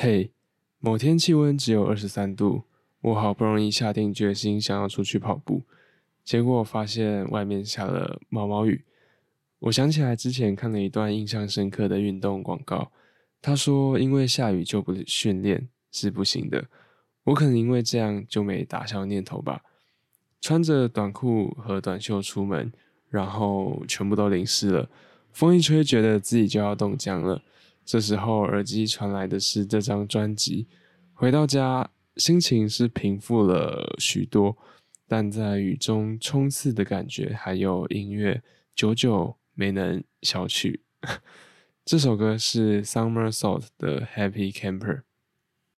嘿，某天气温只有二十三度，我好不容易下定决心想要出去跑步，结果发现外面下了毛毛雨。我想起来之前看了一段印象深刻的运动广告，他说因为下雨就不训练是不行的。我可能因为这样就没打消念头吧。穿着短裤和短袖出门，然后全部都淋湿了，风一吹，觉得自己就要冻僵了。这时候耳机传来的是这张专辑，回到家心情是平复了许多，但在雨中冲刺的感觉还有音乐久久没能消去。这首歌是 Summer Salt 的 Happy Camper。